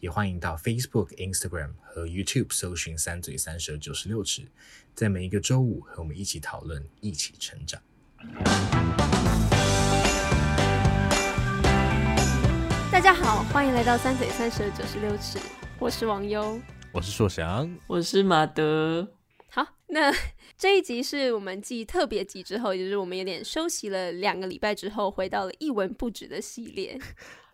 也欢迎到 Facebook、Instagram 和 YouTube 搜寻“三嘴三舌九十六尺”，在每一个周五和我们一起讨论，一起成长。大家好，欢迎来到“三嘴三舌九十六尺”，我是王优，我是硕翔，我是马德。好，那这一集是我们继特别集之后，也就是我们有点休息了两个礼拜之后，回到了一文不值的系列。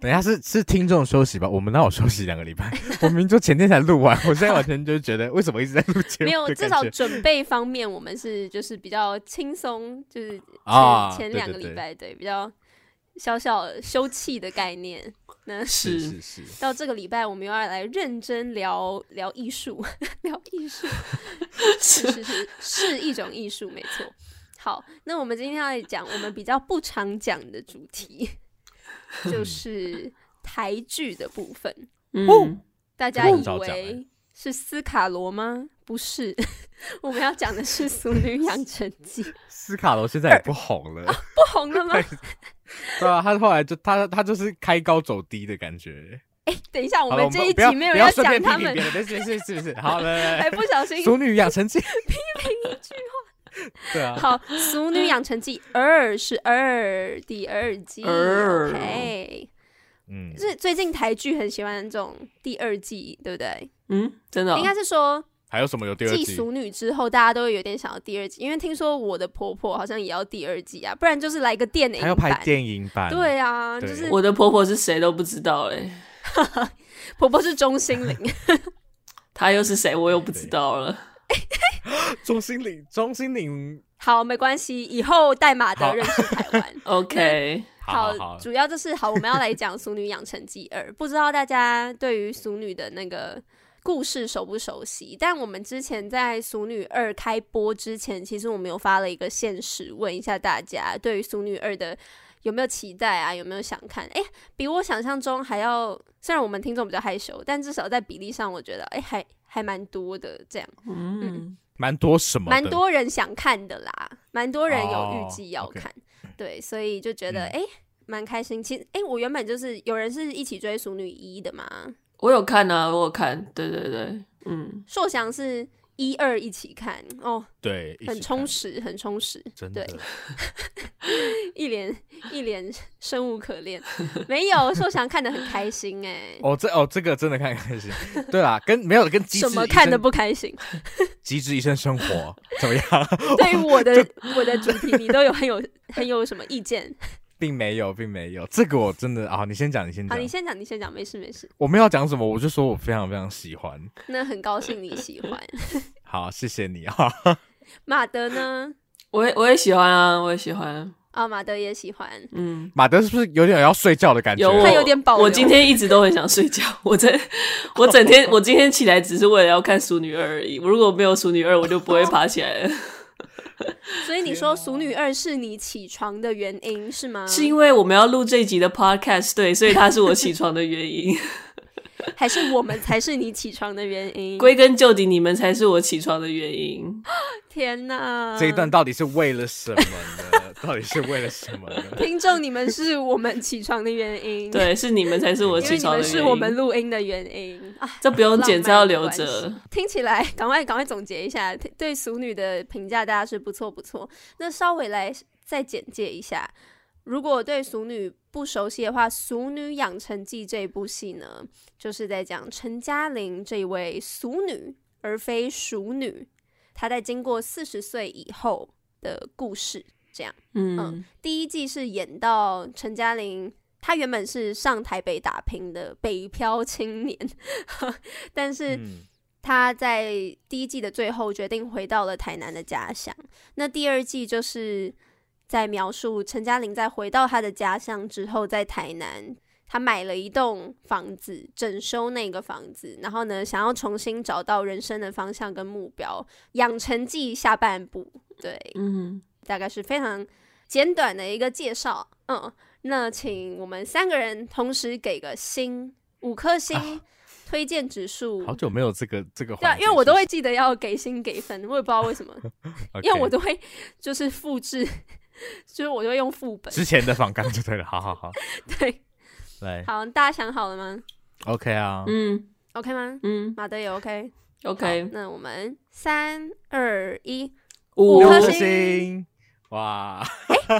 等一下是是听众休息吧？我们哪有休息两个礼拜？我明明就前天才录完，我现在完全就觉得为什么一直在录节目？没有，至少准备方面我们是就是比较轻松，就是前、啊、前两个礼拜对比较小小休憩的概念。那是是是，到这个礼拜我们又要来认真聊聊艺术，聊艺术，是是是是一种艺术，没错。好，那我们今天要来讲我们比较不常讲的主题。就是台剧的部分，嗯，大家以为是斯卡罗吗？不是，我们要讲的是《俗女养成记》。斯卡罗现在也不红了，啊、不红了吗？对啊，他后来就他他就是开高走低的感觉。哎、欸，等一下，我们这一集没有要讲他们，是是是是，好了，还不小心《俗女养成记》批评一句话。对啊，好，《俗女养成记二》是二第二季，OK，嗯，是最近台剧很喜欢这种第二季，对不对？嗯，真的、哦，应该是说还有什么有第二季？继《俗女》之后，大家都会有点想要第二季，因为听说我的婆婆好像也要第二季啊，不然就是来个电影版，还要拍电影版，对啊，就是我的婆婆是谁都不知道哎，婆婆是钟欣凌，她又是谁？我又不知道了。钟欣凌，钟欣凌，好，没关系，以后代码的认识台湾。OK，好，好，好，主要就是好，我们要来讲《俗女养成记二》，不知道大家对于俗女的那个故事熟不熟悉？但我们之前在《俗女二》开播之前，其实我们有发了一个现实，问一下大家对于《俗女二》的有没有期待啊？有没有想看？哎，比我想象中还要，虽然我们听众比较害羞，但至少在比例上，我觉得，哎，还。还蛮多的，这样，嗯，蛮多什么？蛮多人想看的啦，蛮多人有预计要看，对，所以就觉得哎，蛮、嗯欸、开心。其实，哎、欸，我原本就是有人是一起追《熟女一》的嘛，我有看啊，我有看，对对对，嗯，硕翔是。一二一起看。哦，对，很充实，很充实，真的，对，一脸一脸生无可恋，没有，硕翔看的很开心哎，哦，这哦这个真的看开心，对啊，跟没有跟机什么看的不开心，机智医生生活怎么样？对于我的我的主题，你都有很有很有什么意见？并没有，并没有，这个我真的啊，你先讲，你先讲，好，你先讲，你先讲，没事没事。我没有讲什么，我就说我非常非常喜欢。那很高兴你喜欢。好，谢谢你啊。马德呢？我也我也喜欢啊，我也喜欢。啊、哦，马德也喜欢。嗯，马德是不是有点要睡觉的感觉？有，他有点饱。我今天一直都很想睡觉。我整我整天，我今天起来只是为了要看《熟女二》而已。我如果没有《熟女二》，我就不会爬起来了。所以你说《俗女二》是你起床的原因是吗？是因为我们要录这一集的 podcast，对，所以它是我起床的原因。还是我们才是你起床的原因？归根究底，你们才是我起床的原因。天哪！这一段到底是为了什么呢？到底是为了什么呢？听众，你们是我们起床的原因。对，是你们才是我起床的原因。是我们录音的原因啊！这不用剪，这要留着。听起来，赶快赶快总结一下，对俗女的评价，大家是不错不错。那稍微来再简介一下，如果对俗女不熟悉的话，《俗女养成记》这部戏呢，就是在讲陈嘉玲这位俗女，而非熟女，她在经过四十岁以后的故事。这样，嗯，嗯，第一季是演到陈嘉玲，她原本是上台北打拼的北漂青年，但是她在第一季的最后决定回到了台南的家乡。那第二季就是在描述陈嘉玲在回到她的家乡之后，在台南，她买了一栋房子，整修那个房子，然后呢，想要重新找到人生的方向跟目标。养成记下半部，对，嗯。大概是非常简短的一个介绍。嗯，那请我们三个人同时给个星，五颗星。啊推荐指数，好久没有这个这个话，对啊，因为我都会记得要给星给分，我也不知道为什么 因为我都会就是复制，就是我就会用副本之前的访纲就对了，好好好，对，来，好，大家想好了吗？OK 啊，嗯，OK 吗？嗯，马德也 OK，OK，、OK 那我们三二一，五颗颗星星，哇，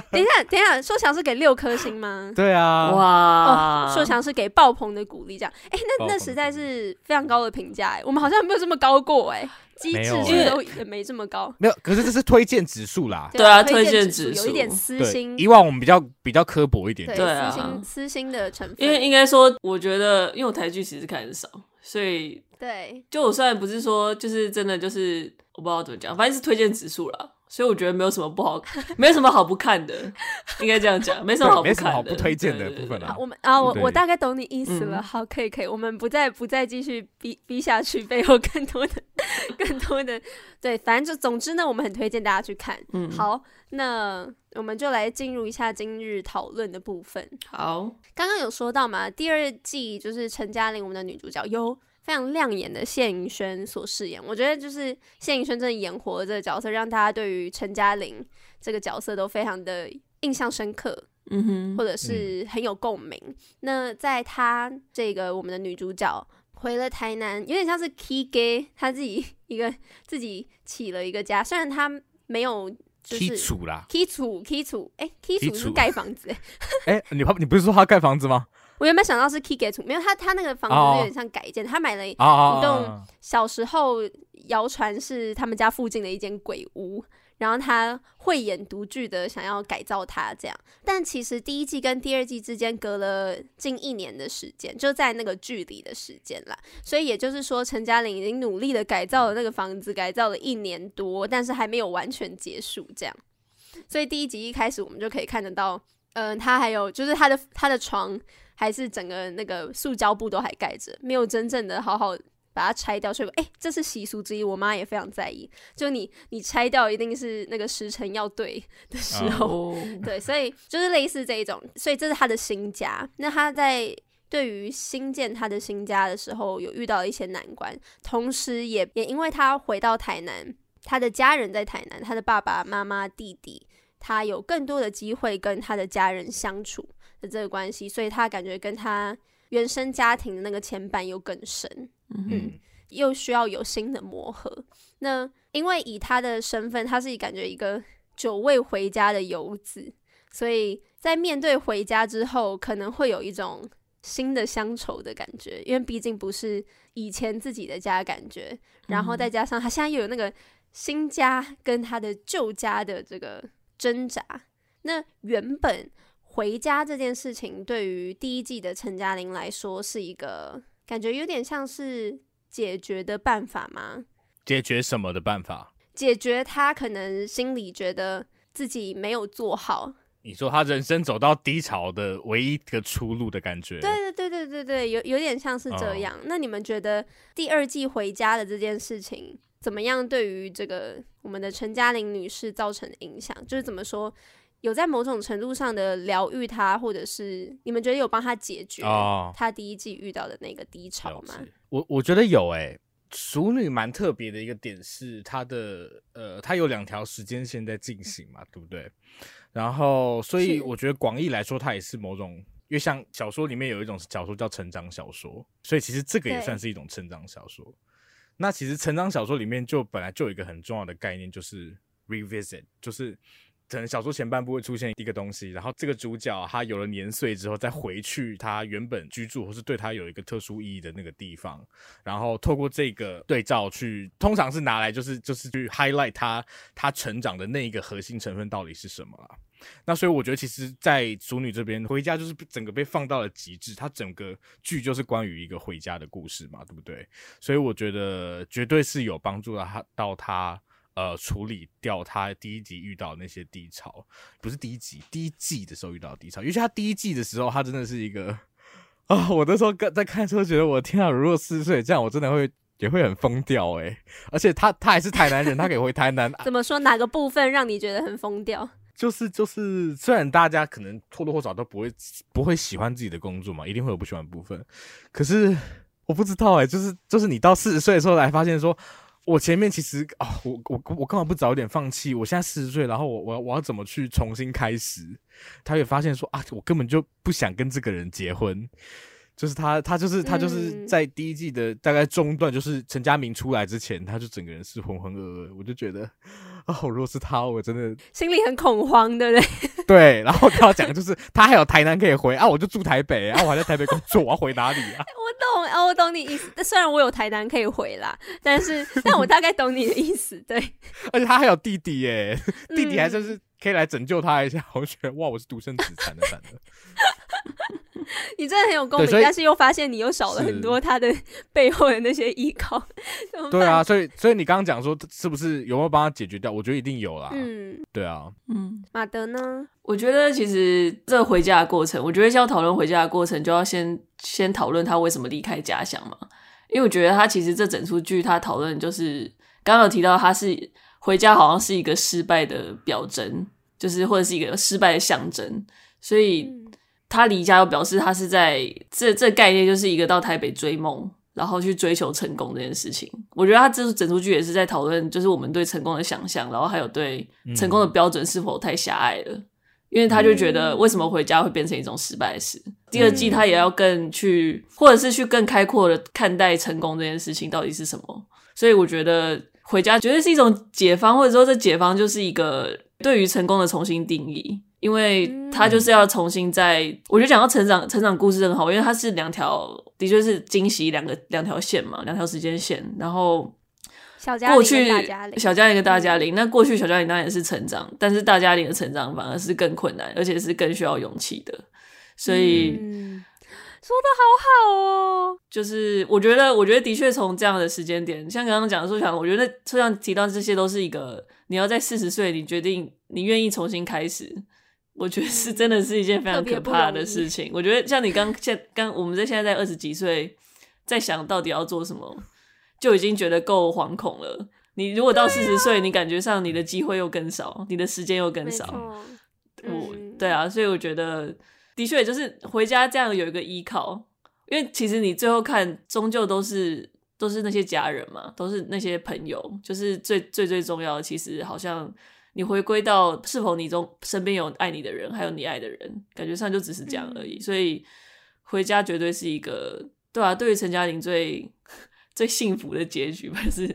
等一下，等一下，硕强是给六颗星吗？对啊，哇，哦，硕强是给爆棚的鼓励，这样，哎、那那实在是非常高的评价，哎，我们好像没有这么高过，哎，机制是都也没这么高，没有，可是这是推荐指数啦，对啊，推荐指数有一点私心，以往我们比较比较刻薄一点，对，对啊，私心私心的成分，因为应该说，我觉得，因为我台剧其实看的少，所以对，就我虽然不是说就是真的就是我不知道怎么讲，反正是推荐指数啦。所以我觉得没有什么不好，没有什么好不看的，应该这样讲，没什么好不看的，没什么好不推荐的部分啊。我们啊，我我大概懂你意思了。嗯、好，可以可以，我们不再不再继续逼逼下去，背后更多的 更多的对，反正就总之呢，我们很推荐大家去看。嗯，好，那我们就来进入一下今日讨论的部分。好，刚刚有说到嘛，第二季就是陈嘉玲我们的女主角有。非常亮眼的谢盈萱所饰演，我觉得就是谢盈萱真的演活了这个角色，让大家对于陈嘉玲这个角色都非常的印象深刻，嗯哼，或者是很有共鸣。嗯、那在她这个我们的女主角回了台南，有点像是 key gay，她自己一个自己起了一个家，虽然她没有就是 key 厝啦，key 厝 key 厝，哎，key 厝是盖房子，哎、欸，你你不是说他盖房子吗？我原本想到是 Key Gate，没有他，他那个房子有点像改建，oh. 他买了一栋小时候谣传是他们家附近的一间鬼屋，然后他慧眼独具的想要改造它这样，但其实第一季跟第二季之间隔了近一年的时间，就在那个距离的时间啦，所以也就是说陈嘉玲已经努力的改造了那个房子，改造了一年多，但是还没有完全结束这样，所以第一集一开始我们就可以看得到，嗯、呃，他还有就是他的他的床。还是整个那个塑胶布都还盖着，没有真正的好好把它拆掉。所以，哎、欸，这是习俗之一，我妈也非常在意。就你，你拆掉一定是那个时辰要对的时候，oh. 对，所以就是类似这一种。所以这是他的新家。那他在对于新建他的新家的时候，有遇到一些难关，同时也也因为他回到台南，他的家人在台南，他的爸爸妈妈、弟弟，他有更多的机会跟他的家人相处。的这个关系，所以他感觉跟他原生家庭的那个牵绊又更深，嗯，嗯，又需要有新的磨合。那因为以他的身份，他是感觉一个久未回家的游子，所以在面对回家之后，可能会有一种新的乡愁的感觉，因为毕竟不是以前自己的家的感觉，然后再加上他现在又有那个新家跟他的旧家的这个挣扎，那原本。回家这件事情对于第一季的陈嘉玲来说是一个感觉有点像是解决的办法吗？解决什么的办法？解决他可能心里觉得自己没有做好。你说他人生走到低潮的唯一的出路的感觉？对对对对对对，有有点像是这样。哦。那你们觉得第二季回家的这件事情怎么样？对于这个我们的陈嘉玲女士造成的影响，就是怎么说？有在某种程度上的疗愈他，或者是你们觉得有帮他解决他第一季遇到的那个低潮吗？哦、我我觉得有诶、欸，淑女蛮特别的一个点是她的呃，她有两条时间线在进行嘛，对不对？然后所以我觉得广义来说，它也是某种，因为像小说里面有一种小说叫成长小说，所以其实这个也算是一种成长小说。那其实成长小说里面就本来就有一个很重要的概念，就是 revisit，就是。可能小说前半部会出现一个东西，然后这个主角他有了年岁之后，再回去他原本居住或是对他有一个特殊意义的那个地方，然后透过这个对照去，通常是拿来就是就是去 highlight 他他成长的那一个核心成分到底是什么啊？那所以我觉得其实，在淑女这边回家就是整个被放到了极致，它整个剧就是关于一个回家的故事嘛，对不对？所以我觉得绝对是有帮助到他到他。呃，处理掉他第一集遇到那些低潮，不是第一集，第一季的时候遇到低潮。尤其他第一季的时候，他真的是一个啊，我那时候在看的时候觉得，我天啊，如果四十岁这样，我真的会也会很疯掉哎、欸。而且他他还是台南人，他可以回台南。怎么说？哪个部分让你觉得很疯掉？就是就是，虽然大家可能或多或少都不会不会喜欢自己的工作嘛，一定会有不喜欢的部分。可是我不知道哎、欸，就是就是你到四十岁的时候来发现说，我前面其实啊、哦，我我我干嘛不早一点放弃？我现在四十岁，然后我我要我要怎么去重新开始？他也发现说啊，我根本就不想跟这个人结婚。就是他，他就是他就是在第一季的大概中段，就是陈嘉明出来之前，他就整个人是浑浑噩噩。我就觉得，哦，如果是他，我真的心里很恐慌，对不对？对。然后他要讲的就是，他还有台南可以回啊，我就住台北啊，我还在台北工作，我要回哪里啊？我懂啊，我懂你意思。虽然我有台南可以回啦，但是但我大概懂你的意思。对。而且他还有弟弟耶，弟弟还真是可以来拯救他一下。我觉得哇，我是独生子，惨的惨的。你真的很有共鸣，但是又发现你又少了很多他的背后的那些依靠。对啊，所以所以你刚刚讲说是不是有没有帮他解决掉？我觉得一定有啦。嗯，对啊，嗯，马德呢？我觉得其实这回家的过程，我觉得要讨论回家的过程，就要先先讨论他为什么离开家乡嘛。因为我觉得他其实这整出剧他讨论就是刚刚有提到他是回家，好像是一个失败的表征，就是或者是一个失败的象征，所以。嗯他离家又表示他是在这这概念就是一个到台北追梦，然后去追求成功这件事情。我觉得他这整出剧也是在讨论，就是我们对成功的想象，然后还有对成功的标准是否太狭隘了。因为他就觉得为什么回家会变成一种失败的事。第二季他也要更去，或者是去更开阔的看待成功这件事情到底是什么。所以我觉得回家绝对是一种解放，或者说这解放就是一个对于成功的重新定义。因为他就是要重新在，嗯、我觉得讲到成长，成长故事很好，因为它是两条，的确是惊喜两个两条线嘛，两条时间线。然后过去小嘉玲跟大嘉玲，那过去小嘉玲当然也是成长，但是大嘉玲的成长反而是更困难，而且是更需要勇气的。所以、嗯、说的好好哦，就是我觉得，我觉得的确从这样的时间点，像刚刚讲的说，想我觉得车上提到这些都是一个，你要在四十岁，你决定你愿意重新开始。我觉得是真的是一件非常可怕的事情。我觉得像你刚现刚我们在现在在二十几岁，在想到底要做什么，就已经觉得够惶恐了。你如果到四十岁，你感觉上你的机会又更少，你的时间又更少。我、嗯、对啊，所以我觉得的确就是回家这样有一个依靠，因为其实你最后看，终究都是都是那些家人嘛，都是那些朋友，就是最最最重要的。其实好像。你回归到是否你中身边有爱你的人，还有你爱的人，感觉上就只是这样而已。嗯、所以回家绝对是一个对啊，对于陈嘉玲最 最幸福的结局，还是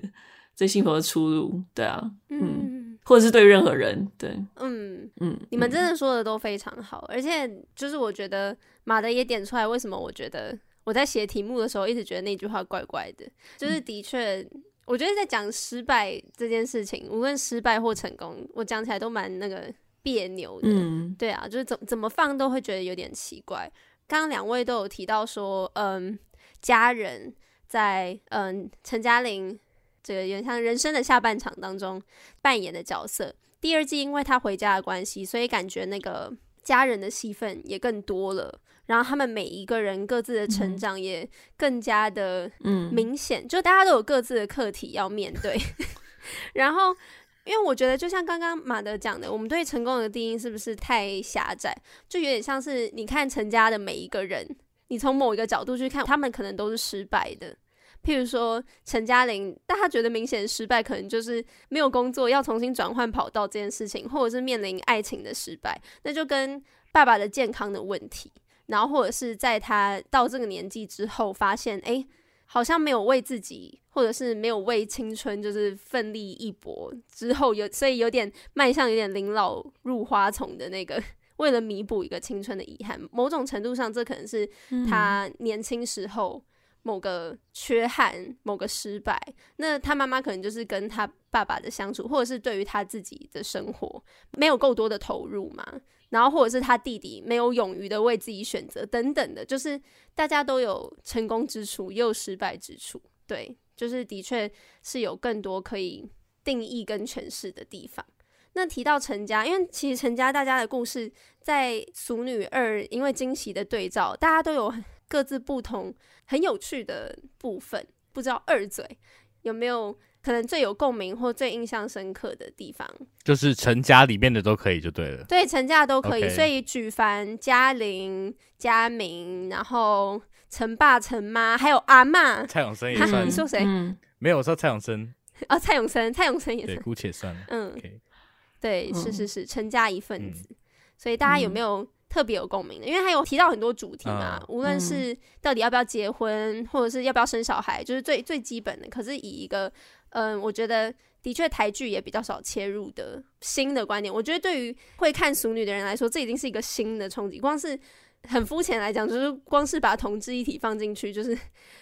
最幸福的出路。对啊，嗯，嗯或者是对任何人，对，嗯嗯，嗯你们真的说的都非常好，而且就是我觉得马德也点出来，为什么我觉得我在写题目的时候一直觉得那句话怪怪的，就是的确。嗯我觉得在讲失败这件事情，无论失败或成功，我讲起来都蛮那个别扭的。嗯，对啊，就是怎怎么放都会觉得有点奇怪。刚刚两位都有提到说，嗯，家人在嗯陈嘉玲这个有点像人生的下半场当中扮演的角色。第二季因为他回家的关系，所以感觉那个家人的戏份也更多了。然后他们每一个人各自的成长也更加的明显，嗯、就大家都有各自的课题要面对。然后，因为我觉得，就像刚刚马德讲的，我们对成功的定义是不是太狭窄？就有点像是你看陈家的每一个人，你从某一个角度去看，他们可能都是失败的。譬如说陈嘉玲，但他觉得明显失败，可能就是没有工作，要重新转换跑道这件事情，或者是面临爱情的失败，那就跟爸爸的健康的问题。然后，或者是在他到这个年纪之后，发现哎，好像没有为自己，或者是没有为青春，就是奋力一搏之后有，所以有点迈向有点临老入花丛的那个，为了弥补一个青春的遗憾。某种程度上，这可能是他年轻时候某个缺憾、某个失败。那他妈妈可能就是跟他爸爸的相处，或者是对于他自己的生活没有够多的投入嘛。然后，或者是他弟弟没有勇于的为自己选择，等等的，就是大家都有成功之处，也有失败之处。对，就是的确是有更多可以定义跟诠释的地方。那提到陈家，因为其实陈家大家的故事在《俗女二》因为惊喜的对照，大家都有各自不同很有趣的部分。不知道二嘴有没有可能最有共鸣或最印象深刻的地方？就是陈家里面的都可以就对了。对，陈家都可以。所以举凡嘉玲、嘉明，然后陈爸、陈妈，还有阿嬷。蔡永生也哈算。你说谁？嗯，没有，我说蔡永生。哦，蔡永生，蔡永生也对，是。姑且算了。嗯对，嗯是是是，陈家一份子。嗯所以大家有没有特别有共鸣的？因为他有提到很多主题嘛，嗯无论是到底要不要结婚，或者是要不要生小孩，就是最最基本的。可是以一个，嗯，我觉得的确台剧也比较少切入的新的观点。我觉得对于会看俗女的人来说，这已经是一个新的冲击。光是很肤浅来讲，就是光是把同志议题放进去，就是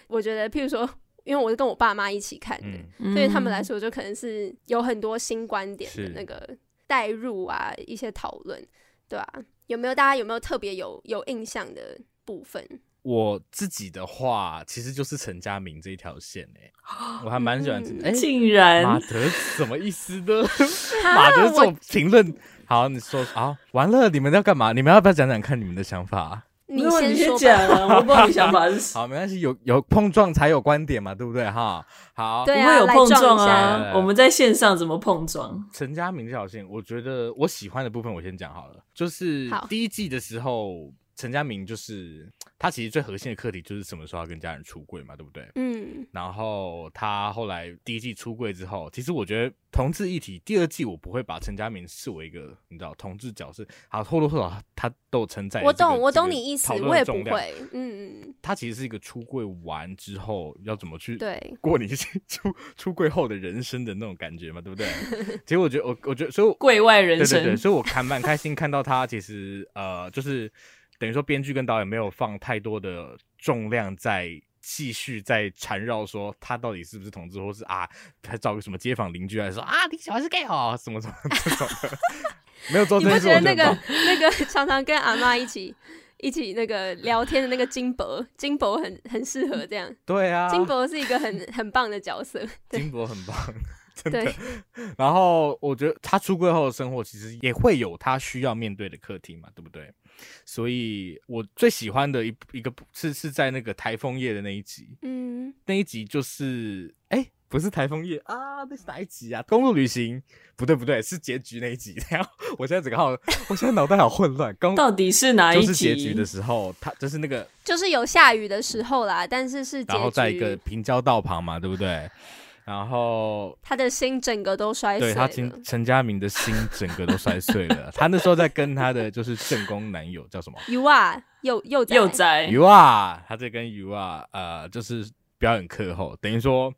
我觉得，譬如说，因为我是跟我爸妈一起看的，嗯，对于他们来说，就可能是有很多新观点的那个代入啊，一些讨论，对吧、有没有大家有没有特别有有印象的部分？我自己的话，其实就是陈家明这一条线诶、我还蛮喜欢这嗯个。哎、竟然马德什么意思呢？马德这种评论，好，你说好，完了，你们要干嘛？你们要不要讲讲看你们的想法？你先说讲。啊，我不知道你想法是什么。好，没关系，有有碰撞才有观点嘛，对不对？哈，好，对啊不会有碰撞啊！我们在线上怎么碰撞？陈家明这条线，我觉得我喜欢的部分，我先讲好了。就是第一季的时候，陈家明就是他其实最核心的课题就是什么时候要跟家人出柜嘛，对不对？嗯，然后他后来第一季出柜之后，其实我觉得同志议题第二季我不会把陈家明视为一个你知道同志角色，好或多或少他都承载、这个。我懂，我懂你意思我也不。会。嗯嗯，他其实是一个出柜完之后要怎么去对，过你 出出柜后的人生的那种感觉嘛，对不对？其实我觉得我我觉得，所以我柜外人生，对对对，所以我还蛮开心看到他，其实呃，就是等于说编剧跟导演没有放太多的重量在继续在缠绕说他到底是不是同志，或是啊，他找个什么街坊邻居来说啊，你喜欢是 gay 哦，什么什么这种的，没有做你不。觉得那个 那个常常跟阿妈一起一起那个聊天的那个金伯，金伯很很适合这样。对啊，金伯是一个很很棒的角色。金箔很棒，真的。然后我觉得他出柜后的生活其实也会有他需要面对的课题嘛，对不对？所以我最喜欢的一一个是是在那个台风夜的那一集，嗯，那一集就是哎，不是台风夜啊，那是哪一集啊？公路旅行？不对不对，是结局那一集。然后我现在整个好，我现在脑袋好混乱。刚到底是哪一就是集？结局的时候，他就是那个，就是有下雨的时候啦，但是是结局。然后在一个平交道旁嘛，对不对？然后他的心整个都摔碎了。对他陈陈家明的心整个都摔碎了。他那时候在跟他的就是正宫男友叫什么 You are 又又在又在 You are，他在跟 You are 呃，就是表演课后，等于说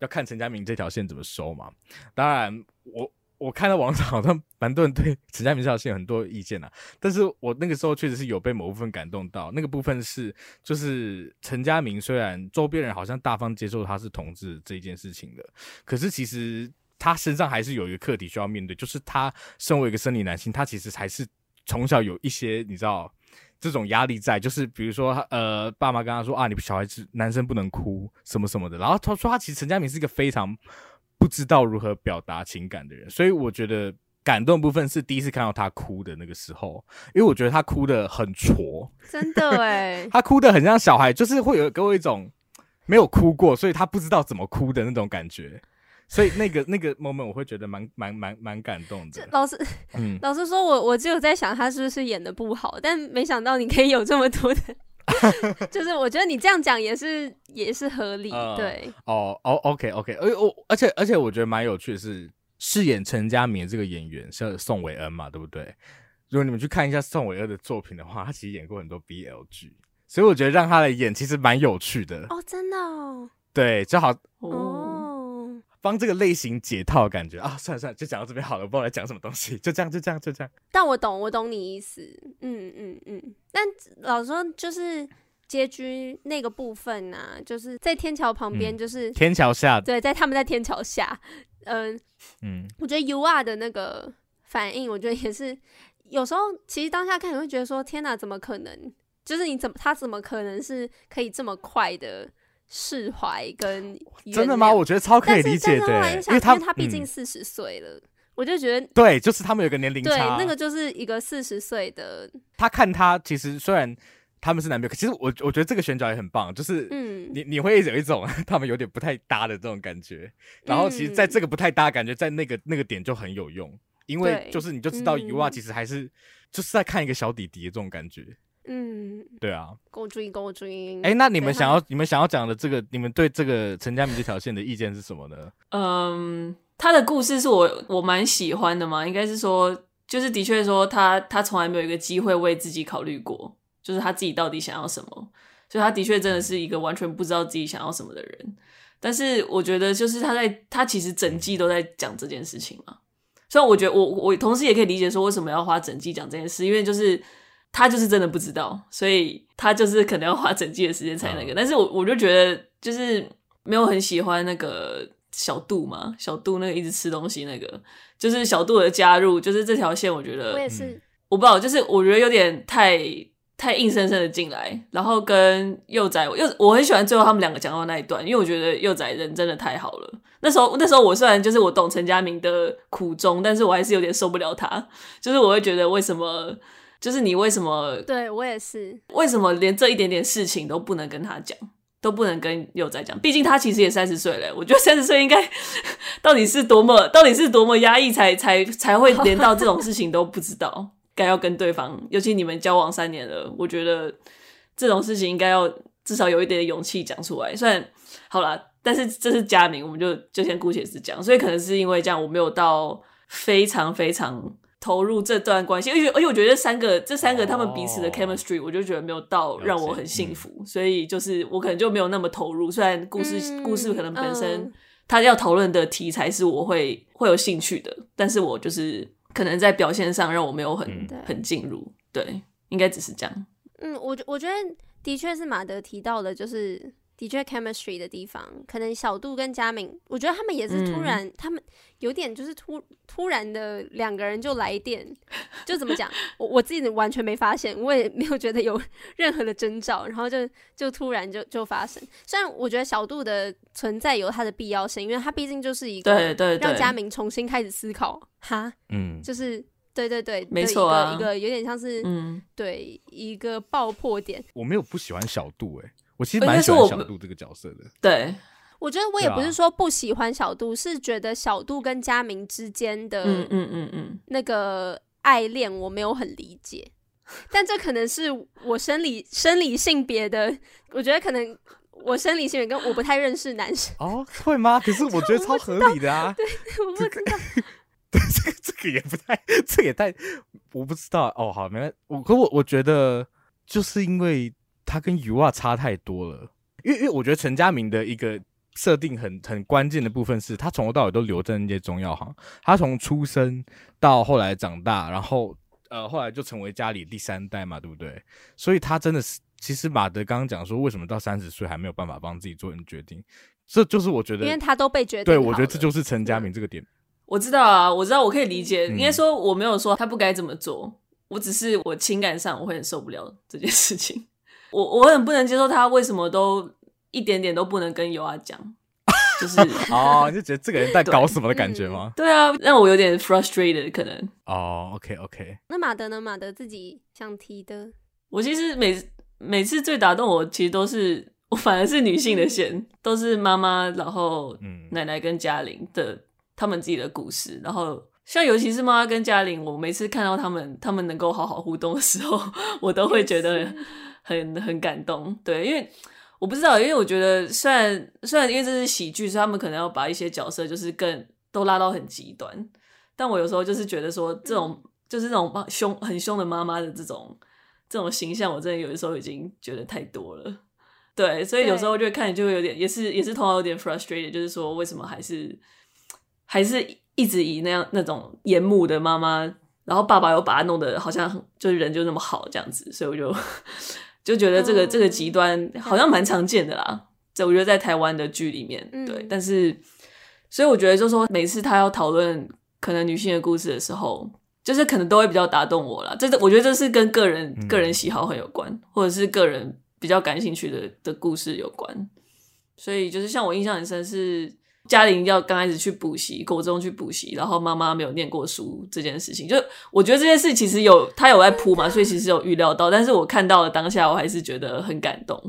要看陈家明这条线怎么收嘛。当然，我我看到网上好像蛮多人对陈家明这条线有很多意见啊，但是我那个时候确实是有被某部分感动到。那个部分是就是陈家明虽然周边人好像大方接受他是同志这一件事情的，可是其实他身上还是有一个课题需要面对，就是他身为一个生理男性，他其实还是从小有一些你知道。这种压力在，就是比如说，呃，爸妈跟他说啊，你小孩子男生不能哭，什么什么的。然后他说，他其实陈家明是一个非常不知道如何表达情感的人，所以我觉得感动部分是第一次看到他哭的那个时候，因为我觉得他哭的很挫，真的哎，他哭的很像小孩，就是会有给我一种没有哭过，所以他不知道怎么哭的那种感觉。所以那个 那个 moment 我会觉得蛮蛮蛮蛮感动的。老师，嗯，老师说，我我只有在想他是不是演的不好，但没想到你可以有这么多的，就是我觉得你这样讲也是也是合理，呃对，哦哦，OK OK，而我而且而且我觉得蛮有趣的是，饰演陈家明这个演员是宋伟恩嘛，对不对？如果你们去看一下宋伟恩的作品的话，他其实演过很多 BL 剧，所以我觉得让他来演其实蛮有趣的。哦，真的哦，对，就好哦，哦，帮这个类型解套的感觉啊。算了算了，就讲到这边好了，不知道来讲什么东西，就这样就这样就这样。但我懂，我懂你意思，嗯嗯嗯。但老实说，就是结局那个部分呢、啊，就是在天桥旁边，嗯就是、天桥下，对，在他们在天桥下，嗯、嗯，我觉得 U R 的那个反应，我觉得也是有时候，其实当下看你会觉得说，天哪，怎么可能？就是你怎么他怎么可能是可以这么快的释怀跟真的吗？我觉得超可以理解的、因为他他毕竟嗯四十岁了，我就觉得。对，就是他们有个年龄对，差，那个就是一个四十岁的，他看他其实虽然他们是男朋友。其实我我觉得这个选角也很棒，就是嗯，你你会有一种 他们有点不太搭的这种感觉。然后其实在这个不太搭感觉，在那个那个点就很有用，因为就是你就知道 U 啊，其实还是就是在看一个小弟弟的这种感觉。嗯，对啊，够追够追。哎，那你们想要你们想要讲的这个，你们对这个陈佳明这条线的意见是什么呢？嗯，他的故事是我我蛮喜欢的嘛，应该是说，就是的确说他他从来没有一个机会为自己考虑过，就是他自己到底想要什么，所以他的确真的是一个完全不知道自己想要什么的人。但是我觉得，就是他在他其实整季都在讲这件事情嘛，所以我觉得我我同时也可以理解说为什么要花整季讲这件事，因为就是。他就是真的不知道，所以他就是可能要花整季的时间才那个。嗯、但是我我就觉得就是没有很喜欢那个小杜嘛，小杜那个一直吃东西那个，就是小杜的加入，就是这条线我觉得我也是，我不知道，就是我觉得有点太太硬生生的进来，然后跟幼崽又我很喜欢最后他们两个讲到那一段，因为我觉得幼崽人真的太好了。那时候那时候我虽然就是我懂陈家明的苦衷，但是我还是有点受不了他，就是我会觉得为什么。就是你为什么？对我也是。为什么连这一点点事情都不能跟他讲，都不能跟幼宰讲？毕竟他其实也三十岁了。我觉得三十岁应该到底是多么，到底是多么压抑才，才才才会连到这种事情都不知道该要跟对方。尤其你们交往三年了，我觉得这种事情应该要至少有一点点勇气讲出来。虽然好啦，但是这是家明，我们就就先姑且是讲。所以可能是因为这样，我没有到非常非常。投入这段关系，而且而且我觉得这三个这三个他们彼此的 chemistry，、哦、我就觉得没有到让我很幸福，嗯、所以就是我可能就没有那么投入。虽然故事、嗯、故事可能本身、嗯、他要讨论的题材是我会会有兴趣的，但是我就是可能在表现上让我没有很、嗯、很进入。对，应该只是这样。嗯，我我觉得的确是马德提到的，就是。的确，chemistry 的地方，可能小杜跟佳明，我觉得他们也是突然，嗯、他们有点就是突突然的两个人就来电，就怎么讲，我我自己完全没发现，我也没有觉得有 任何的征兆，然后就就突然就就发生。虽然我觉得小杜的存在有它的必要性，因为他毕竟就是一个对对让佳明重新开始思考，哈，嗯，就是对对对，没错啊，一个有点像是嗯，对一个爆破点。我没有不喜欢小杜、欸，哎。我其实蛮喜欢小杜这个角色的。对，我觉得我也不是说不喜欢小杜，是觉得小杜跟佳明之间的嗯嗯嗯嗯那个爱恋我没有很理解，但这可能是我生理生理性别的，我觉得可能我生理性别跟我不太认识男生哦，会吗？可是我觉得超合理的啊，对，我 不知道，对这个这个也不太，这也太我不知道哦。好，没关系，我可我我觉得就是因为。他跟 U 啊差太多了，因为因为我觉得陈家明的一个设定很很关键的部分是他从头到尾都留在那些中药行，他从出生到后来长大，然后呃后来就成为家里第三代嘛，对不对？所以他真的是，其实马德刚刚讲说，为什么到三十岁还没有办法帮自己做人决定，这就是我觉得，因为他都被决定，对，我觉得这就是陈家明这个点。我知道啊，我知道，我可以理解，应该说我没有说他不该这么做，我只是我情感上我会很受不了这件事情。我我很不能接受他为什么都一点点都不能跟尤啊讲，就是哦，你就觉得这个人在搞什么的感觉吗？对，嗯、对啊，让我有点 frustrated 可能。哦，OK OK。那马德呢？马德自己想提的，我其实每每次最打动我，其实都是我反而是女性的线，嗯、都是妈妈，然后奶奶跟嘉玲的他们自己的故事，然后像尤其是妈妈跟嘉玲，我每次看到他们他们能够好好互动的时候，我都会觉得。很很感动，对，因为我不知道，因为我觉得虽然虽然因为这是喜剧，所以他们可能要把一些角色就是更都拉到很极端，但我有时候就是觉得说这种就是这种凶很凶的妈妈的这种这种形象，我真的有的时候已经觉得太多了，对，所以有时候就会看就会有点也是也是同样有点 frustrated，就是说为什么还是还是一直以那样那种严母的妈妈，然后爸爸又把他弄得好像就是人就那么好这样子，所以我就。就觉得这个、嗯、这个极端好像蛮常见的啦，在我觉得在台湾的剧里面，对，嗯、但是所以我觉得就是说每次他要讨论可能女性的故事的时候，就是可能都会比较打动我啦。这我觉得这是跟个人、嗯、个人喜好很有关，或者是个人比较感兴趣的的故事有关。所以就是像我印象很深是嘉玲要刚开始去补习，国中去补习，然后妈妈没有念过书这件事情，就我觉得这件事其实有他有在铺嘛，所以其实有预料到，但是我看到了当下，我还是觉得很感动。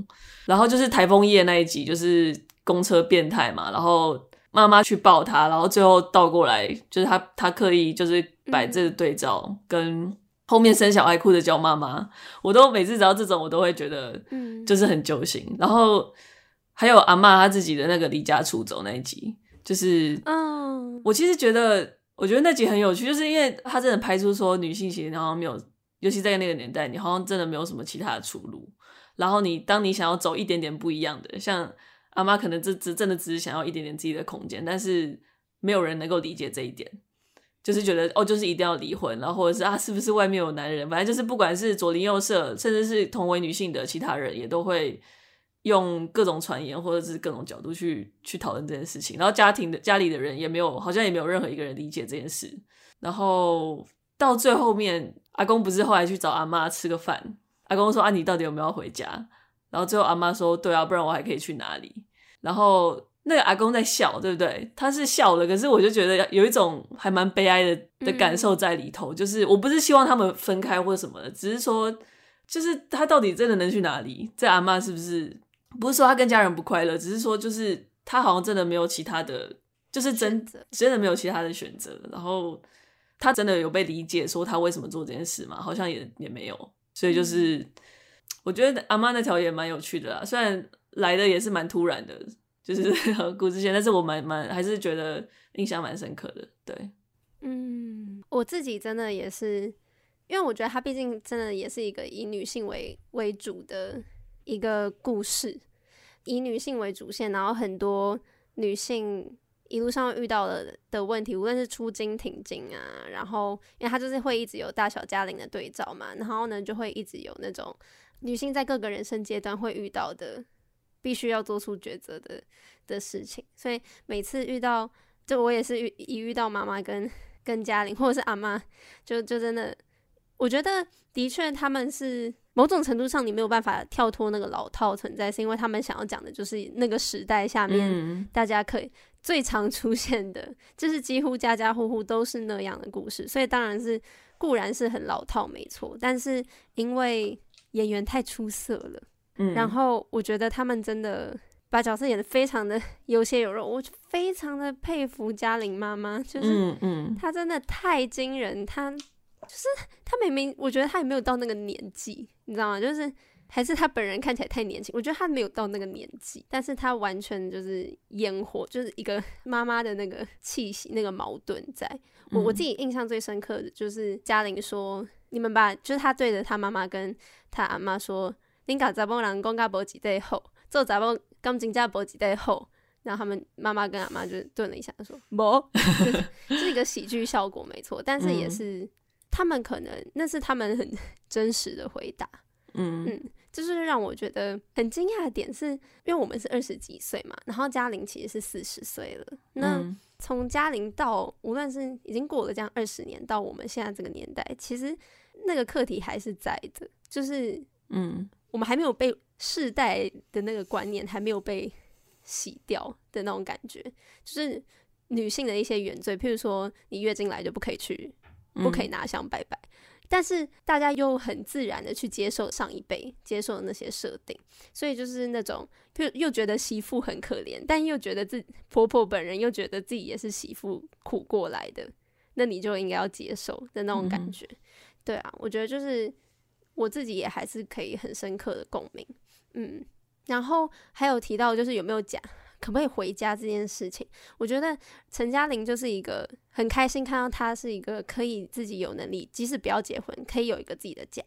然后就是台风夜那一集，就是公车变态嘛，然后妈妈去抱他，然后最后倒过来，就是他他刻意就是摆这个对照，跟后面生小孩哭着叫妈妈，我都每次只要这种，我都会觉得就是很揪心。然后。还有阿嬷她自己的那个离家出走那一集，就是，嗯，我其实觉得，我觉得那集很有趣，就是因为他真的拍出说女性其实好像没有，尤其在那个年代，你好像真的没有什么其他的出路。然后你当你想要走一点点不一样的，像阿妈可能这只真的只是想要一点点自己的空间，但是没有人能够理解这一点，就是觉得哦，就是一定要离婚，然后或者是啊，是不是外面有男人？反正就是不管是左邻右舍，甚至是同为女性的其他人，也都会。用各种传言或者是各种角度去去讨论这件事情，然后家庭的家里的人也没有，好像也没有任何一个人理解这件事。然后到最后面，阿公不是后来去找阿妈吃个饭，阿公说：“啊，你到底有没有要回家？”然后最后阿妈说：“对啊，不然我还可以去哪里？”然后那个阿公在笑，对不对？他是笑了，可是我就觉得有一种还蛮悲哀的的感受在里头。嗯、就是我不是希望他们分开或什么的，只是说，就是他到底真的能去哪里？这阿妈是不是？不是说他跟家人不快乐，只是说就是他好像真的没有其他的，就是真真的没有其他的选择。然后他真的有被理解，说他为什么做这件事吗？好像也也没有。所以就是、嗯、我觉得阿妈那条也蛮有趣的啦，虽然来的也是蛮突然的，就是 故事线，但是我蛮蛮还是觉得印象蛮深刻的。对，嗯，我自己真的也是，因为我觉得他毕竟真的也是一个以女性为为主的。一个故事，以女性为主线，然后很多女性一路上遇到了的问题，无论是出经停经啊，然后因为她就是会一直有大小嘉玲的对照嘛，然后呢就会一直有那种女性在各个人生阶段会遇到的，必须要做出抉择的的事情，所以每次遇到，就我也是遇一遇到妈妈跟跟嘉玲或者是阿妈，就就真的，我觉得的确他们是。某种程度上，你没有办法跳脱那个老套存在，是因为他们想要讲的就是那个时代下面，大家可以最常出现的，就是几乎家家户户都是那样的故事，所以当然是固然是很老套，没错。但是因为演员太出色了，嗯，然后我觉得他们真的把角色演得非常的 有血有肉，我非常的佩服嘉玲妈妈，就是嗯，她真的太惊人，她。就是他明明，我觉得他也没有到那个年纪，你知道吗？就是还是他本人看起来太年轻。我觉得他没有到那个年纪，但是他完全就是烟火，就是一个妈妈的那个气息，那个矛盾在。我我自己印象最深刻的就是嘉玲说：“你们把，就是他对着他妈妈跟他阿妈说，恁搞查某人讲甲无一块好，做查某讲真正无一块好。”然后他们妈妈跟阿妈就顿了一下，说：“无，是一个喜剧效果，没错，但是也是。嗯”他们可能那是他们很 真实的回答，嗯。嗯，就是让我觉得很惊讶的点是，因为我们是二十几岁嘛，然后嘉玲其实是四十岁了。那从嘉玲到无论是已经过了这样二十年，到我们现在这个年代，其实那个课题还是在的，就是嗯，我们还没有被世代的那个观念还没有被洗掉的那种感觉，就是女性的一些原罪，譬如说你月经来就不可以去。不可以拿香拜拜，嗯，但是大家又很自然的去接受上一辈接受的那些设定，所以就是那种又又觉得媳妇很可怜，但又觉得自婆婆本人又觉得自己也是媳妇苦过来的，那你就应该要接受的那种感觉。嗯，对啊，我觉得就是我自己也还是可以很深刻的共鸣，嗯，然后还有提到就是有没有讲。可不可以回家这件事情，我觉得陈嘉玲就是一个很开心看到她是一个可以自己有能力，即使不要结婚，可以有一个自己的家。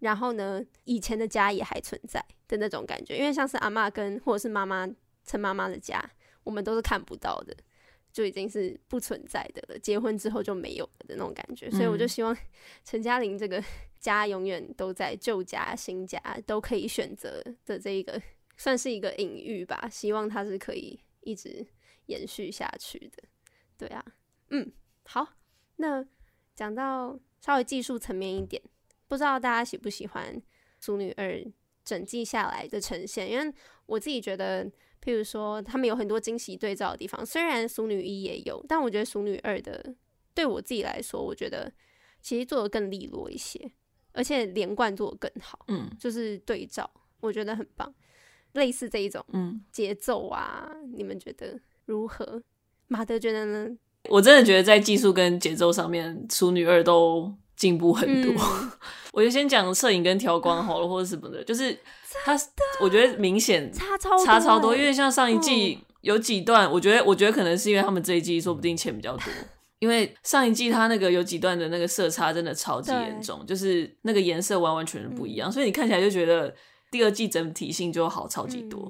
然后呢，以前的家也还存在的那种感觉，因为像是阿妈跟或者是妈妈陈妈妈的家，我们都是看不到的，就已经是不存在的了。结婚之后就没有了的那种感觉，所以我就希望陈嘉玲这个 家永远都在，旧家新家都可以选择的这一个。算是一个隐喻吧，希望它是可以一直延续下去的。对啊，嗯，好，那讲到稍微技术层面一点，不知道大家喜不喜欢《俗女二》整季下来的呈现？因为我自己觉得譬如说他们有很多惊喜对照的地方，虽然《俗女一》也有，但我觉得《俗女二》的对我自己来说，我觉得其实做的更利落一些，而且连贯做的更好。嗯，就是对照，我觉得很棒。类似这一种嗯节奏啊，你们觉得如何？马德觉得呢？我真的觉得在技术跟节奏上面，《淑女二》都进步很多。嗯、我就先讲摄影跟调光好了，或者什么的，就是它，我觉得明显差超差超多。因为像上一季有几段，我觉得我觉得可能是因为他们这一季说不定钱比较多，因为上一季它那个有几段的那个色差真的超级严重，就是那个颜色完完全全不一样，所以你看起来就觉得第二季整体性就好超级多，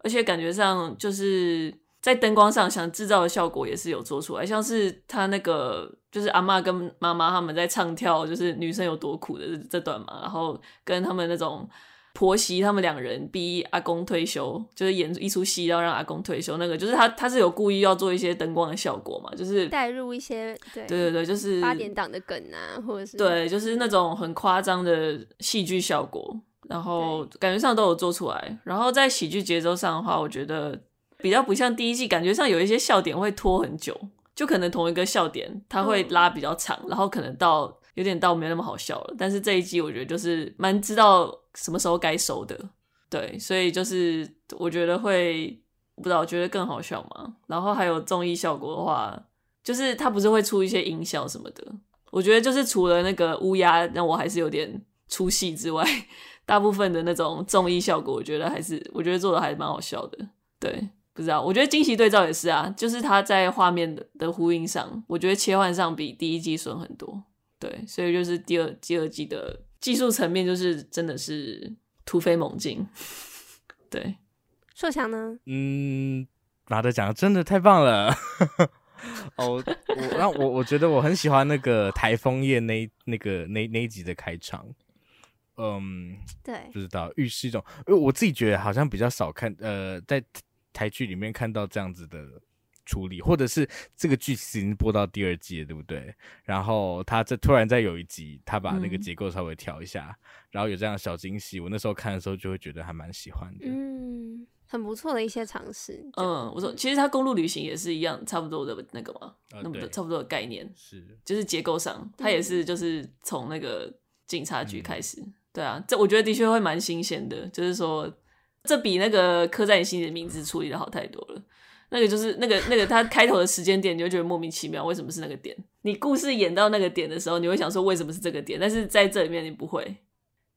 而且感觉上就是。在灯光上想制造的效果也是有做出来，像是他那个就是阿嬷跟妈妈他们在唱跳，就是女生有多苦的这这段嘛，然后跟他们那种婆媳他们两人逼阿公退休，就是演一出戏要让阿公退休，那个就是他他是有故意要做一些灯光的效果嘛，就是带入一些对。对对对，就是八点档的梗啊，或者是对，就是那种很夸张的戏剧效果，然后感觉上都有做出来，然后在喜剧节奏上的话，我觉得。比较不像第一季，感觉上有一些笑点会拖很久，就可能同一个笑点它会拉比较长，嗯、然后可能到有点到没那么好笑了。但是这一季我觉得就是蛮知道什么时候该收的，对，所以就是我觉得会不知道我觉得更好笑嘛。然后还有综艺效果的话，就是它不是会出一些音效什么的，我觉得就是除了那个乌鸦让我还是有点出戏之外，大部分的那种综艺效果，我觉得还是我觉得做的还蛮好笑的，对。不知道，我觉得惊喜对照也是啊，就是他在画面的的呼应上，我觉得切换上比第一季顺很多。对，所以就是第二第二季的技术层面，就是真的是突飞猛进。对，硕强呢？嗯，马德讲的真的太棒了。哦，我让我我觉得我很喜欢那个台风夜那那个那那一集的开场。嗯，对，不知道预示一种，因为我自己觉得好像比较少看，呃，在。台剧里面看到这样子的处理，或者是这个剧其实已经播到第二季了，对不对？然后他这突然再有一集，他把那个结构稍微调一下，嗯、然后有这样的小惊喜。我那时候看的时候就会觉得还蛮喜欢的，嗯，很不错的一些尝试。嗯，我说其实他公路旅行也是一样，差不多的那个嘛，呃、那么的差不多的概念是，就是结构上，他也是就是从那个警察局开始，嗯、对啊，这我觉得的确会蛮新鲜的，就是说。这比那个刻在你心里的名字处理的好太多了。那个就是那个那个他开头的时间点，你就觉得莫名其妙，为什么是那个点？你故事演到那个点的时候，你会想说为什么是这个点？但是在这里面你不会，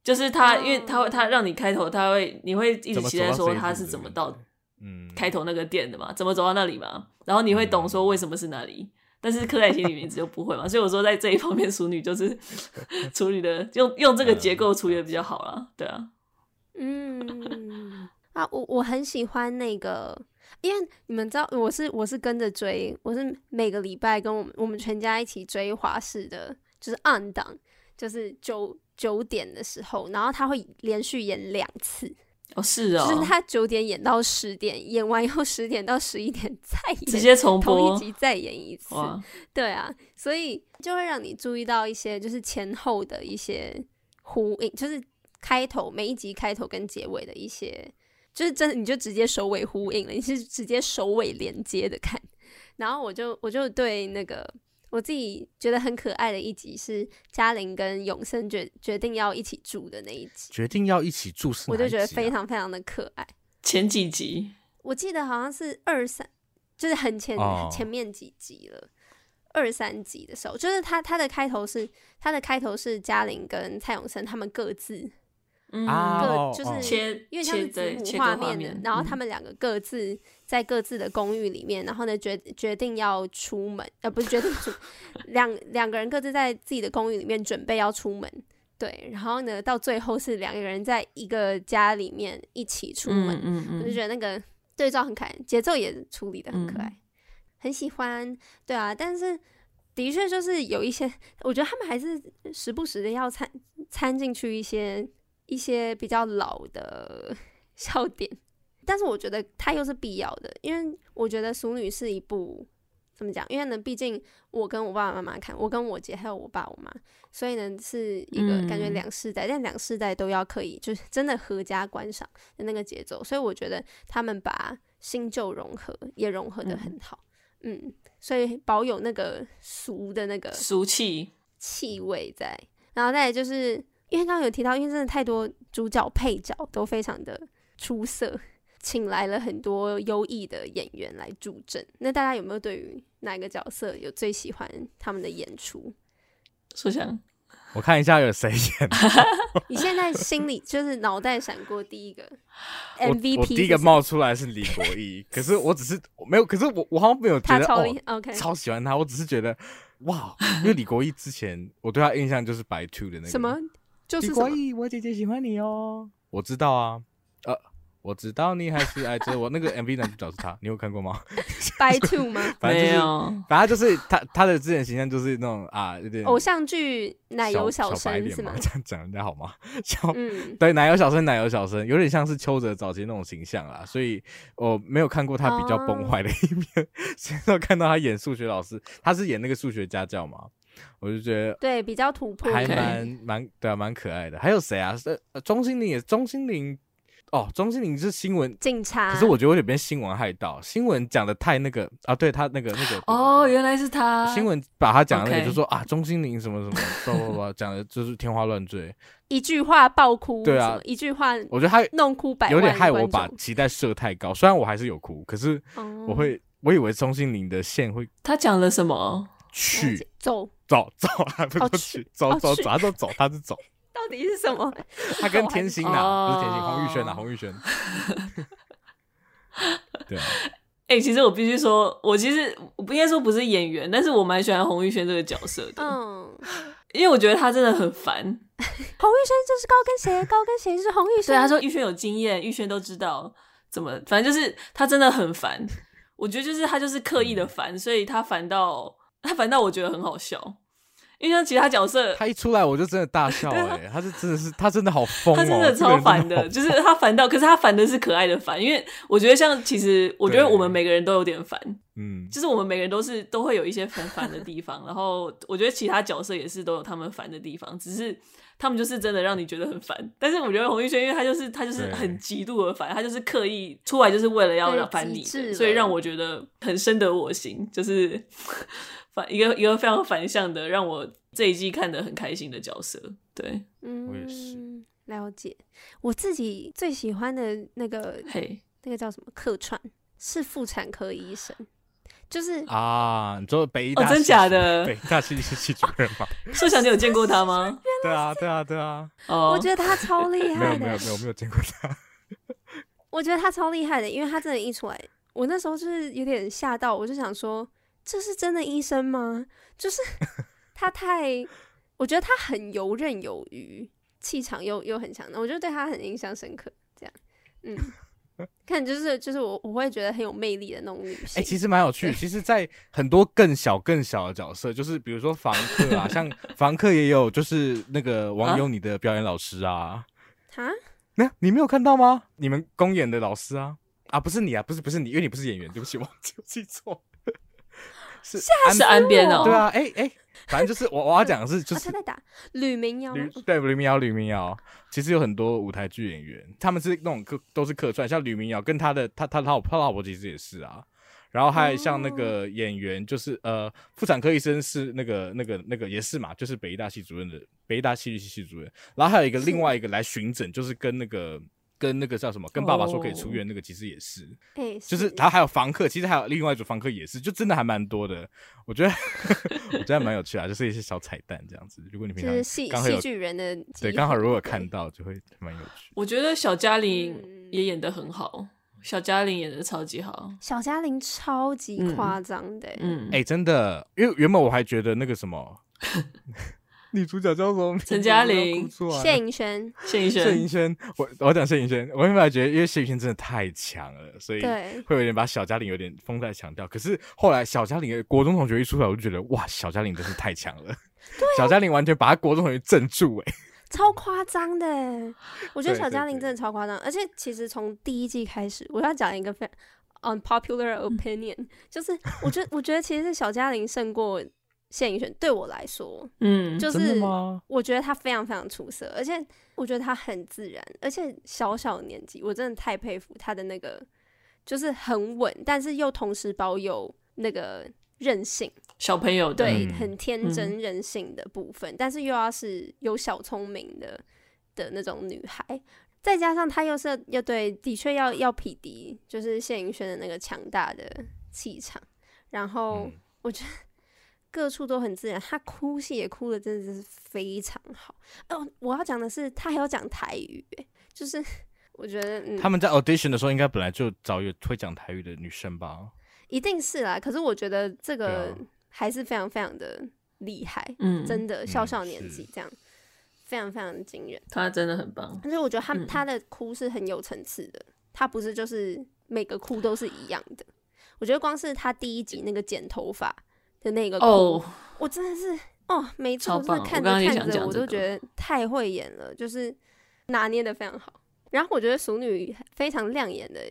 就是他，因为他会他让你开头，他会你会一直期待说他是怎么到嗯开头那个点的嘛？怎么走到那里嘛？然后你会懂说为什么是那里？但是刻在心里名字就不会嘛？所以我说在这一方面，淑女就是 处理的用用这个结构处理的比较好啦。对啊。嗯 啊，我我很喜欢那个，因为你们知道我是我是跟着追，我是每个礼拜跟我们我们全家一起追华视的，就是暗档，就是九九点的时候，然后他会连续演两次，哦是哦，就是他九点演到十点，演完以后十点到十一点再演，直接重播同一集再演一次，对啊，所以就会让你注意到一些就是前后的一些呼应，就是。开头每一集开头跟结尾的一些，就是真的你就直接首尾呼应了，你是直接首尾连接的看。然后我就我就对那个我自己觉得很可爱的一集是嘉玲跟永生决决定要一起住的那一集，决定要一起住是哪一集啊？我就觉得非常非常的可爱。前几集我记得好像是二三，就是很前、oh. 前面几集了。二三集的时候，就是他他的开头是他的开头是嘉玲跟蔡永生他们各自。嗯，各就是切，因为他是子母画面的，然后他们两个各自在各自的公寓里面，然后呢决决定要出门，呃，不是决定出，两两个人各自在自己的公寓里面准备要出门，对，然后呢到最后是两个人在一个家里面一起出门，嗯嗯嗯，我就觉得那个对照很可爱，节奏也处理的很可爱，嗯、很喜欢，对啊，但是的确就是有一些，我觉得他们还是时不时的要掺掺进去一些。一些比较老的 笑点，但是我觉得它又是必要的，因为我觉得《俗女》是一部怎么讲？因为呢，毕竟我跟我爸爸妈妈看，我跟我姐还有我爸我妈，所以呢是一个感觉两世代，嗯、但两世代都要可以，就是真的合家观赏的那个节奏。所以我觉得他们把新旧融合也融合的很好，嗯，嗯，所以保有那个俗的那个俗气气味在。然后再来就是因为刚刚有提到，因为真的太多主角配角都非常的出色。请来了很多优异的演员来助阵，那大家有没有对于哪个角色有最喜欢他们的演出？说想，我看一下有谁演。你现在心里就是脑袋闪过第一个 MVP，我，我第一个冒出来是李国毅，可是我只是我没有，可是我我好像没有觉得超、哦、OK，超喜欢他，我只是觉得哇，因为李国毅之前我对他印象就是白兔的那个什么，就是李国毅，我姐姐喜欢你哦，我知道啊，呃。我知道你还是爱着我。那个 MV 男主角是他，你有看过吗？白兔吗？反正就是，没有反正就是他他的之前形象就是那种啊，有点偶像剧奶油小生是吗？这样讲人家好吗？小嗯，对，奶油小生，奶油小生，有点像是邱泽早期那种形象啊。所以我没有看过他比较崩坏的一面，现在、哦、看到他演数学老师，他是演那个数学家教嘛，我就觉得对比较突破，还蛮蛮对啊，蛮可爱的。还有谁啊？是钟欣凌也，钟欣凌。哦，钟欣凌是新闻警察，可是我觉得我有点被新闻害到，新闻讲的太那个啊，对他那个那个哦，原来是他，新闻把他讲的那个就说啊，钟欣凌什么什么，不不不，讲的就是天花乱坠，一句话爆哭，对啊，一句话，我觉得他弄哭百万，有点害我把期待设太高，虽然我还是有哭，可是我会，嗯、我以为钟欣凌的线会，他讲了什么？去走走走，还 不是去走走走，他说走，他是走。到底是什么？他跟天心啊，不是天心，洪玉轩啊，洪玉轩。对啊，哎、欸，其实我必须说，我其实我不应该说不是演员，但是我蛮喜欢洪玉轩这个角色的。嗯，因为我觉得他真的很烦。洪玉轩就是高跟鞋，高跟鞋就是洪玉轩。对，他说玉轩有经验，玉轩都知道怎么，反正就是他真的很烦。我觉得就是他就是刻意的烦，嗯、所以他烦到他烦到我觉得很好笑。因为像其他角色，他一出来我就真的大笑哎、他是真的是他真的好疯、喔，他真的超烦的，就是他烦到，可是他烦的是可爱的烦，因为我觉得像其实我觉得我们每个人都有点烦，嗯，就是我们每个人都是都会有一些烦烦的地方，然后我觉得其他角色也是都有他们烦的地方，只是他们就是真的让你觉得很烦，但是我觉得洪玉轩因为他就是他就是很极度的烦，他就是刻意出来就是为了要让烦你，所以让我觉得很深得我心，就是。一个一个非常反向的，让我这一季看得很开心的角色。对，嗯，我也是了解。我自己最喜欢的那个，嘿，那个叫什么客串，是妇产科医生，就是啊，你说北医大、哦，真假的北大系系主任吗？社长你有见过他吗？对啊，对啊，对啊。哦，我觉得他超厉害的。没有，没有，没有，没有见过他。我觉得他超厉害的，因为他真的，一出来，我那时候就是有点吓到，我就想说。这是真的医生吗？就是 他太，我觉得他很游刃有余，气场又又很强的，我就对他很印象深刻。这样，嗯，看就是就是我我会觉得很有魅力的那种女性。哎、欸，其实蛮有趣。对其实，在很多更小更小的角色，就是比如说房客啊，像 房客也有，就是那个网友你的表演老师啊。啊？那你没有看到吗？你们公演的老师啊？啊，不是你啊，不是不是你，因为你不是演员，对不起，我记记错。是是安边哦，对啊，哎、欸、哎、欸，反正就是我我要讲的是，就是他在打吕明瑶，对吕明瑶，吕明瑶，其实有很多舞台剧演员，他们是那种客都是客串，像吕明瑶跟他的他他他他老婆其实也是啊，然后还有像那个演员，就是呃妇产科医生是那个那个那个也是嘛，就是北医大系主任的北医大戏剧系系主任，然后还有一个另外一个来巡诊，就是跟那个。跟那个叫什么？跟爸爸说可以出院，那个其实也是，就是他还有房客，其实还有另外一组房客也是，就真的还蛮多的。我觉得 我觉得还蛮有趣啊，就是一些小彩蛋这样子。如果你平常刚好有戏剧人的对，刚好如果看到就会蛮有趣。我觉得小嘉玲也演的很好，嗯、小嘉玲演的超级好，小嘉玲超级夸张的，嗯，哎、欸，真的，因为原本我还觉得那个什么。女主角叫什么？陈嘉玲、谢盈萱、谢盈萱、谢盈萱。我我讲谢盈萱，我原本觉得因为谢盈萱真的太强了，所以会有点把小嘉玲有点封在强调。可是后来小嘉玲的国中同学一出来，我就觉得哇，小嘉玲真是太强了。小嘉玲完全把他国中同学镇住，哎，超夸张的。我觉得小嘉玲真的超夸张，而且其实从第一季开始，我要讲一个非常 unpopular opinion，就是我觉得我觉得其实是小嘉玲胜过谢盈萱，对我来说，嗯，就是我觉得他非常非常出色，而且我觉得他很自然，而且小小年纪，我真的太佩服他的那个，就是很稳，但是又同时保有那个任性，小朋友对，嗯、很天真任性的部分，嗯、但是又要是有小聪明的的那种女孩。再加上他又是要对，的确要要匹敌，就是谢盈萱的那个强大的气场。然后我觉得各处都很自然，他哭戏也哭的真的是非常好。哦，我要讲的是，他还要讲台语，就是 我觉得、嗯、他们在 audition 的时候，应该本来就找有会讲台语的女生吧？一定是啦。可是我觉得这个还是非常非常的厉害，嗯，真的小小年纪这样。非常非常惊人，他真的很棒。而且我觉得他、嗯、他的哭是很有层次的，他不是就是每个哭都是一样的。我觉得光是他第一集那个剪头发的那个哭，哦、我真的是哦，每次我真的看着看着我都觉得太会演了，就是拿捏的非常好。然后我觉得淑女非常亮眼的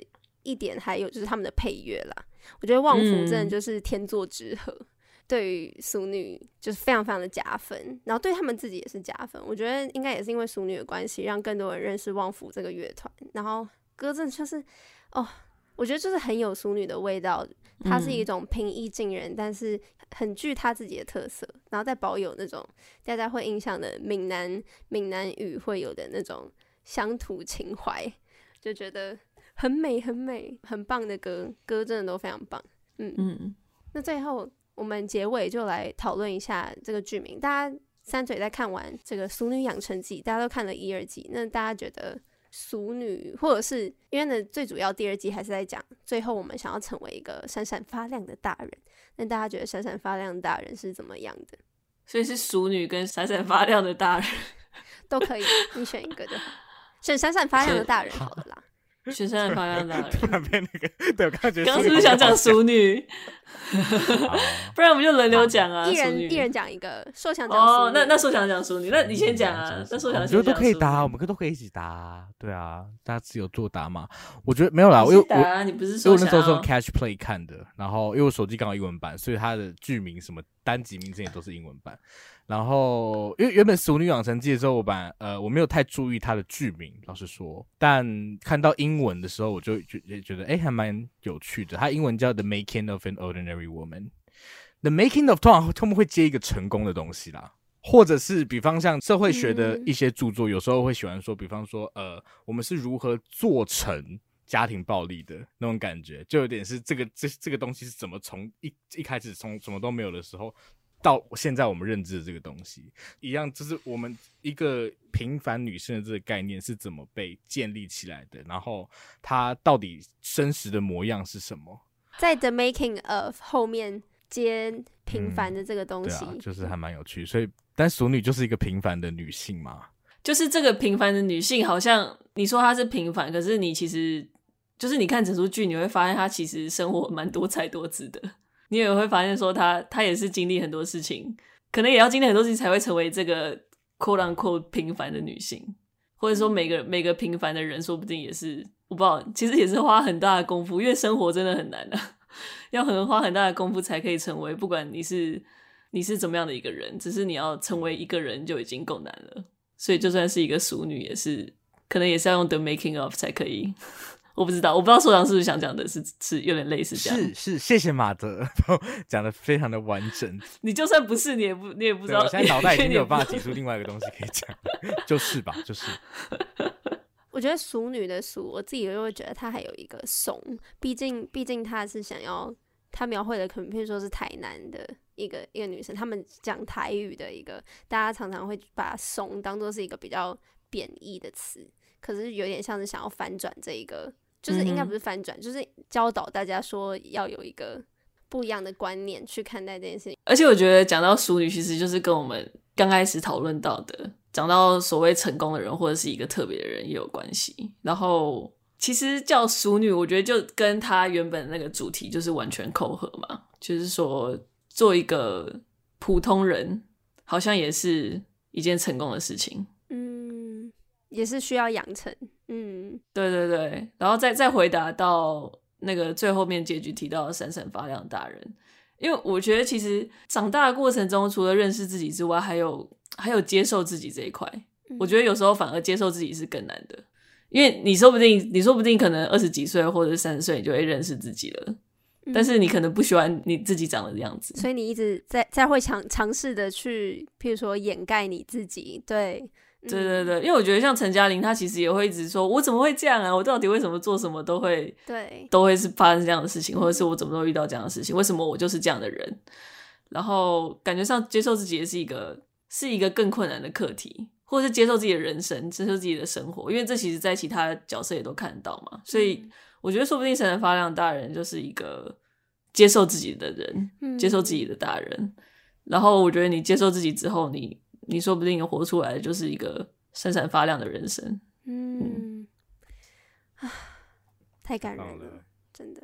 一点，还有就是他们的配乐啦。我觉得旺福真的就是天作之合。嗯对于淑女就是非常非常的加分，然后对他们自己也是加分。我觉得应该也是因为淑女的关系，让更多人认识旺福这个乐团。然后歌真的就是哦，我觉得就是很有淑女的味道。它是一种平易近人，嗯、但是很具他自己的特色，然后再保有那种大家会印象的闽南闽南语会有的那种乡土情怀，就觉得很美很美很棒的歌，歌真的都非常棒。嗯嗯，那最后。我们结尾就来讨论一下这个剧名。大家三嘴在看完这个《俗女养成记》，大家都看了一二集，那大家觉得俗女，或者是因为呢，最主要第二季还是在讲最后我们想要成为一个闪闪发亮的大人。那大家觉得闪闪发亮的大人是怎么样的？所以是熟女跟闪闪发亮的大人 都可以，你选一个就好，选闪闪发亮的大人好了啦。选闪闪发亮的大人，突然变那个，对，我刚刚觉得刚是不是想讲熟女？不然我们就轮流讲啊，一人一人讲一个。说想讲哦，那那说想讲熟女，那你先讲啊。那说想我觉得都可以答，我们都可以一起答。对啊，大家自由作答嘛。我觉得没有啦，我我你不是说我那时候是用 Catch Play 看的，然后因为我手机刚好英文版，所以它的剧名什么单集名称也都是英文版。然后因为原本《俗女养成记》的时候，我把呃我没有太注意它的剧名，老实说，但看到英文的时候，我就觉也觉得哎还蛮有趣的。它英文叫 The Making of an Ordinary Woman。The Making of 通常他们会接一个成功的东西啦，或者是比方像社会学的一些著作，有时候会喜欢说，比方说呃，我们是如何做成家庭暴力的那种感觉，就有点是这个这这个东西是怎么从一一开始从什么都没有的时候，到现在我们认知的这个东西一样，就是我们一个平凡女性的这个概念是怎么被建立起来的，然后她到底真实的模样是什么？在 The Making of 后面。接平凡的这个东西，嗯啊、就是还蛮有趣。所以，但熟女就是一个平凡的女性嘛。就是这个平凡的女性，好像你说她是平凡，可是你其实就是你看整出剧，你会发现她其实生活蛮多彩多姿的。你也会发现说她，她也是经历很多事情，可能也要经历很多事情才会成为这个 quote unquote 平凡的女性，或者说每个每个平凡的人，说不定也是我不知道，其实也是花很大的功夫，因为生活真的很难啊。要很花很大的功夫才可以成为，不管你是你是怎么样的一个人，只是你要成为一个人就已经够难了。所以就算是一个淑女，也是可能也是要用 the making of 才可以。我不知道，我不知道所长是不是想讲的是是有点类似这样。是是，谢谢马德 讲的非常的完整。你就算不是，你也不你也不知道。我现在脑袋已经没有办法挤出另外一个东西可以讲，就是吧，就是。我觉得熟女的熟，我自己就会觉得她还有一个怂，毕竟毕竟她是想要，她描绘的可能譬如说是台南的一个一个女生，她们讲台语的一个，大家常常会把怂当做是一个比较贬义的词，可是有点像是想要反转这一个，就是应该不是翻转，嗯、就是教导大家说要有一个不一样的观念去看待这件事情。而且我觉得讲到淑女，其实就是跟我们刚开始讨论到的。讲到所谓成功的人或者是一个特别的人也有关系，然后其实叫淑女，我觉得就跟他原本那个主题就是完全扣合嘛，就是说做一个普通人，好像也是一件成功的事情，嗯，也是需要养成，嗯，对对对，然后再再回答到那个最后面结局提到闪闪发亮大人，因为我觉得其实长大的过程中，除了认识自己之外，还有还有接受自己这一块。我觉得有时候反而接受自己是更难的，因为你说不定你说不定可能二十几岁或者三十岁你就会认识自己了，但是你可能不喜欢你自己长的样子，所以你一直在在会尝尝试的去，譬如说掩盖你自己，对。对对对，因为我觉得像陈嘉玲，她其实也会一直说：“我怎么会这样啊？我到底为什么做什么都会对，都会是发生这样的事情，或者是我怎么都遇到这样的事情？为什么我就是这样的人？”然后感觉上接受自己也是一个是一个更困难的课题，或者是接受自己的人生，接受自己的生活，因为这其实在其他角色也都看得到嘛。所以我觉得说不定闪闪发亮大人就是一个接受自己的人，嗯、接受自己的大人。然后我觉得你接受自己之后，你。你说不定活出来的就是一个闪闪发亮的人生。嗯，啊，太感人了，真的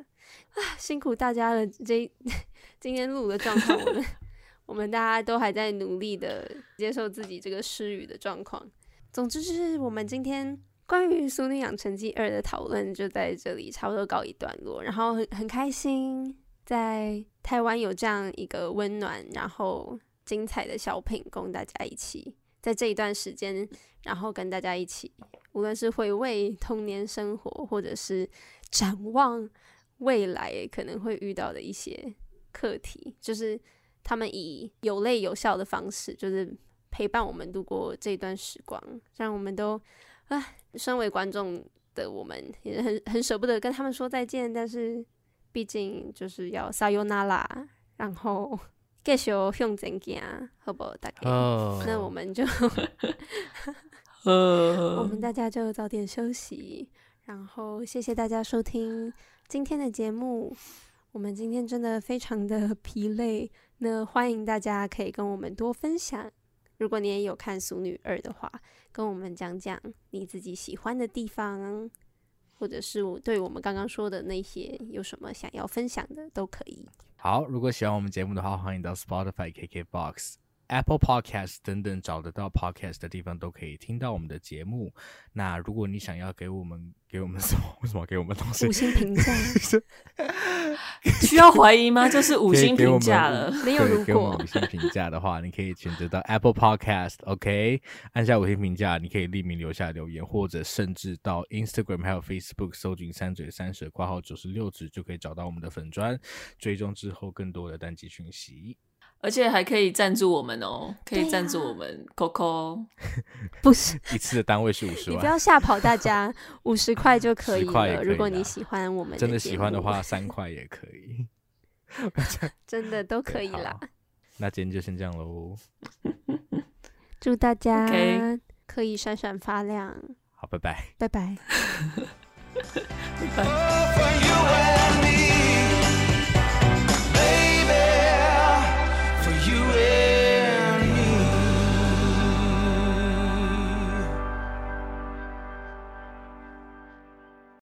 啊，辛苦大家了。这 今天录的状况，我们 我们大家都还在努力的接受自己这个失语的状况。总之，就是我们今天关于《俗女养成记二》的讨论就在这里差不多告一段落。然后很很开心，在台湾有这样一个温暖，然后。精彩的小品供大家一起在这一段时间，然后跟大家一起，无论是回味童年生活，或者是展望未来可能会遇到的一些课题，就是他们以有泪有笑的方式，就是陪伴我们度过这段时光，让我们都啊，身为观众的我们也很很舍不得跟他们说再见，但是毕竟就是要撒由那拉，然后。继续向前行，好不好？大概，oh. 那我们就 我们大家就早点休息。然后，谢谢大家收听今天的节目。我们今天真的非常的疲累，那欢迎大家可以跟我们多分享。如果你也有看《俗女二》的话，跟我们讲讲你自己喜欢的地方，或者是我对我们刚刚说的那些有什么想要分享的，都可以。好，如果喜欢我们节目的话，欢迎到 Spotify、KKBox、Apple Podcast 等等找得到 Podcast 的地方都可以听到我们的节目。那如果你想要给我们给我们什么？为什么给我们东西？五星评价？需要怀疑吗？就是五星评价了。没有如果给五星评价的话，你可以选择到 Apple Podcast，OK，、okay? 按下五星评价，你可以匿名留下留言，或者甚至到 Instagram 还有 Facebook 搜寻“三嘴三舌挂号九十六指”就可以找到我们的粉砖，追踪之后更多的单集讯息。而且还可以赞助我们哦，可以赞助我们 Coco，、啊、不是。一次的单位是五十万，你不要吓跑大家，五十块就可以了。以如果你喜欢我们，真的喜欢的话，三块也可以，真的都可以啦。那今天就先这样喽，祝大家可以闪闪发亮。好，拜拜，拜拜，拜拜。